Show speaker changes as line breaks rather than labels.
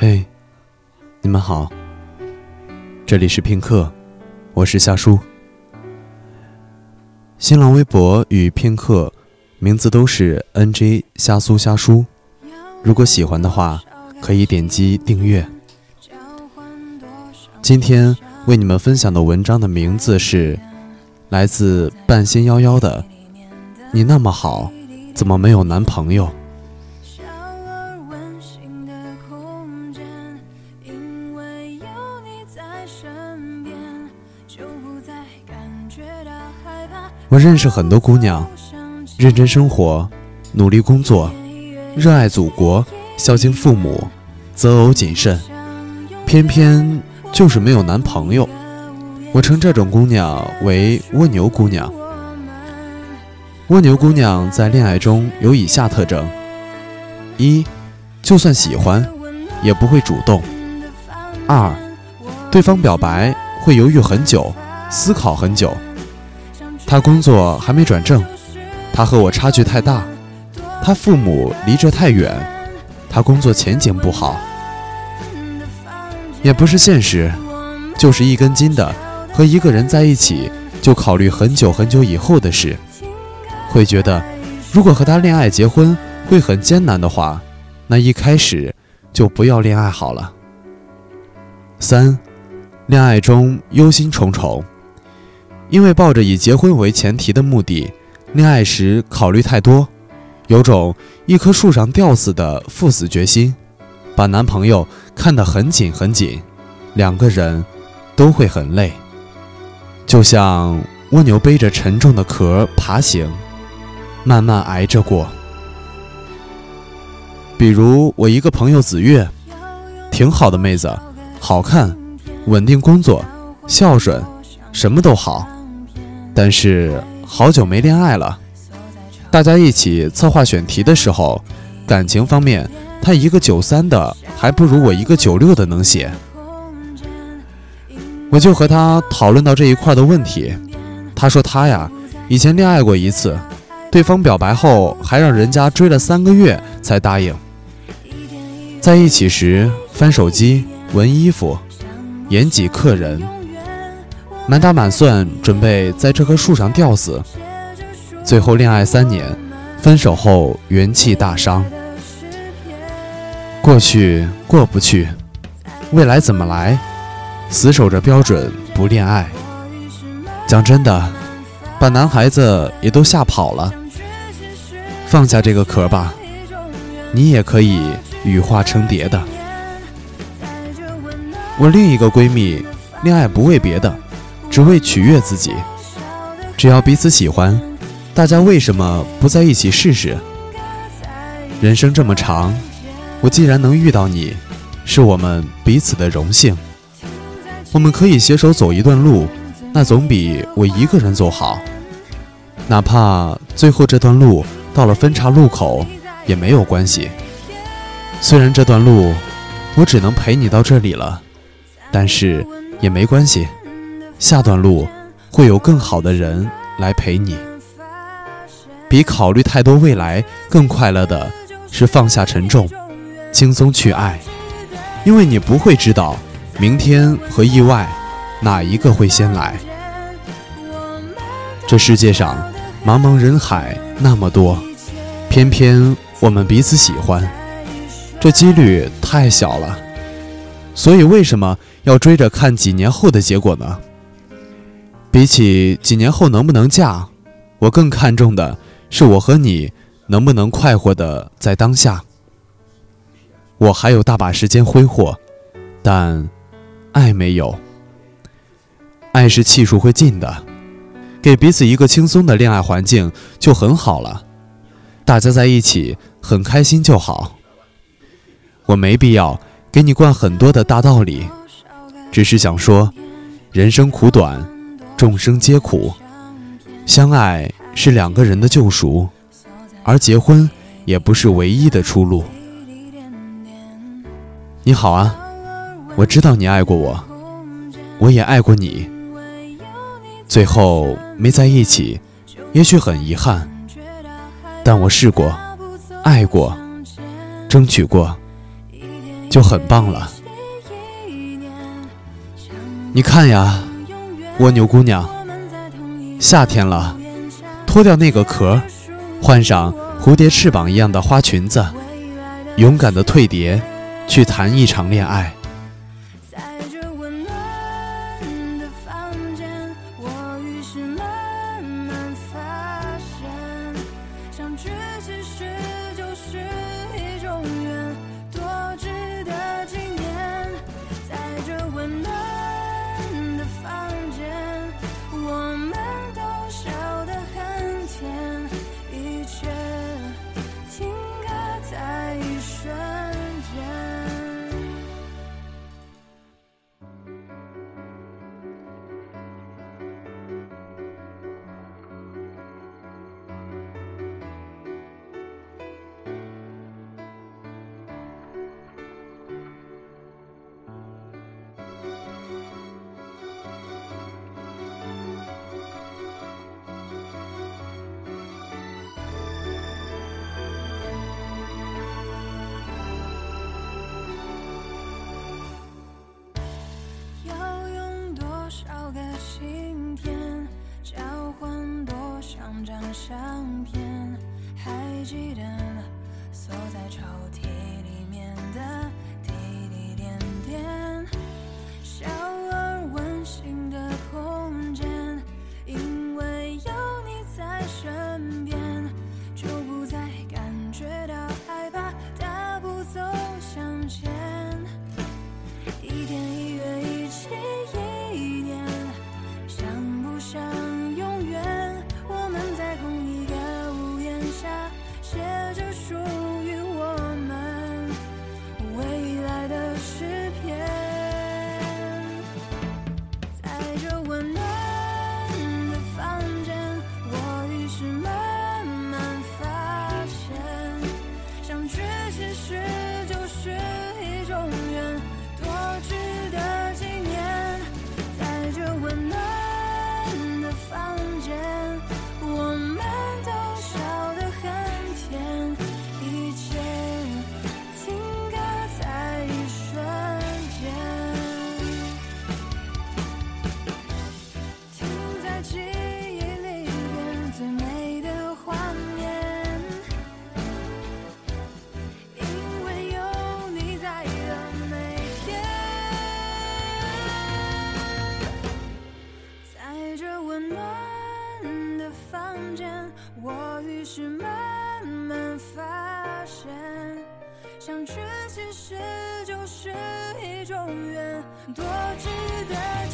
嘿，你们好，这里是片刻，我是夏叔。新浪微博与片刻名字都是 NJ 虾苏虾叔，如果喜欢的话，可以点击订阅。今天为你们分享的文章的名字是来自半仙夭夭的。你那么好，怎么没有男朋友？我认识很多姑娘，认真生活，努力工作，热爱祖国，孝敬父母，择偶谨慎，偏偏就是没有男朋友。我称这种姑娘为蜗牛姑娘。蜗牛姑娘在恋爱中有以下特征：一，就算喜欢，也不会主动；二，对方表白会犹豫很久，思考很久。他工作还没转正，他和我差距太大，他父母离这太远，他工作前景不好，也不是现实，就是一根筋的和一个人在一起就考虑很久很久以后的事，会觉得如果和他恋爱结婚会很艰难的话，那一开始就不要恋爱好了。三，恋爱中忧心忡忡。因为抱着以结婚为前提的目的，恋爱时考虑太多，有种一棵树上吊死的赴死决心，把男朋友看得很紧很紧，两个人都会很累，就像蜗牛背着沉重的壳爬行，慢慢挨着过。比如我一个朋友子月，挺好的妹子，好看，稳定工作，孝顺，什么都好。但是好久没恋爱了，大家一起策划选题的时候，感情方面他一个九三的还不如我一个九六的能写。我就和他讨论到这一块的问题，他说他呀以前恋爱过一次，对方表白后还让人家追了三个月才答应。在一起时翻手机、闻衣服、演挤客人。满打满算准备在这棵树上吊死，最后恋爱三年，分手后元气大伤。过去过不去，未来怎么来？死守着标准不恋爱。讲真的，把男孩子也都吓跑了。放下这个壳吧，你也可以羽化成蝶的。我另一个闺蜜，恋爱不为别的。只为取悦自己，只要彼此喜欢，大家为什么不在一起试试？人生这么长，我既然能遇到你，是我们彼此的荣幸。我们可以携手走一段路，那总比我一个人走好。哪怕最后这段路到了分岔路口，也没有关系。虽然这段路我只能陪你到这里了，但是也没关系。下段路会有更好的人来陪你。比考虑太多未来更快乐的是放下沉重，轻松去爱，因为你不会知道明天和意外哪一个会先来。这世界上茫茫人海那么多，偏偏我们彼此喜欢，这几率太小了。所以为什么要追着看几年后的结果呢？比起几年后能不能嫁，我更看重的是我和你能不能快活的在当下。我还有大把时间挥霍，但爱没有。爱是气数会尽的，给彼此一个轻松的恋爱环境就很好了，大家在一起很开心就好。我没必要给你灌很多的大道理，只是想说，人生苦短。众生皆苦，相爱是两个人的救赎，而结婚也不是唯一的出路。你好啊，我知道你爱过我，我也爱过你，最后没在一起，也许很遗憾，但我试过，爱过，争取过，就很棒了。你看呀，蜗牛姑娘，夏天了，脱掉那个壳，换上蝴蝶翅膀一样的花裙子，勇敢的蜕蝶，去谈一场恋爱。
在吵是慢慢发现，相聚其实就是一种缘，多值得。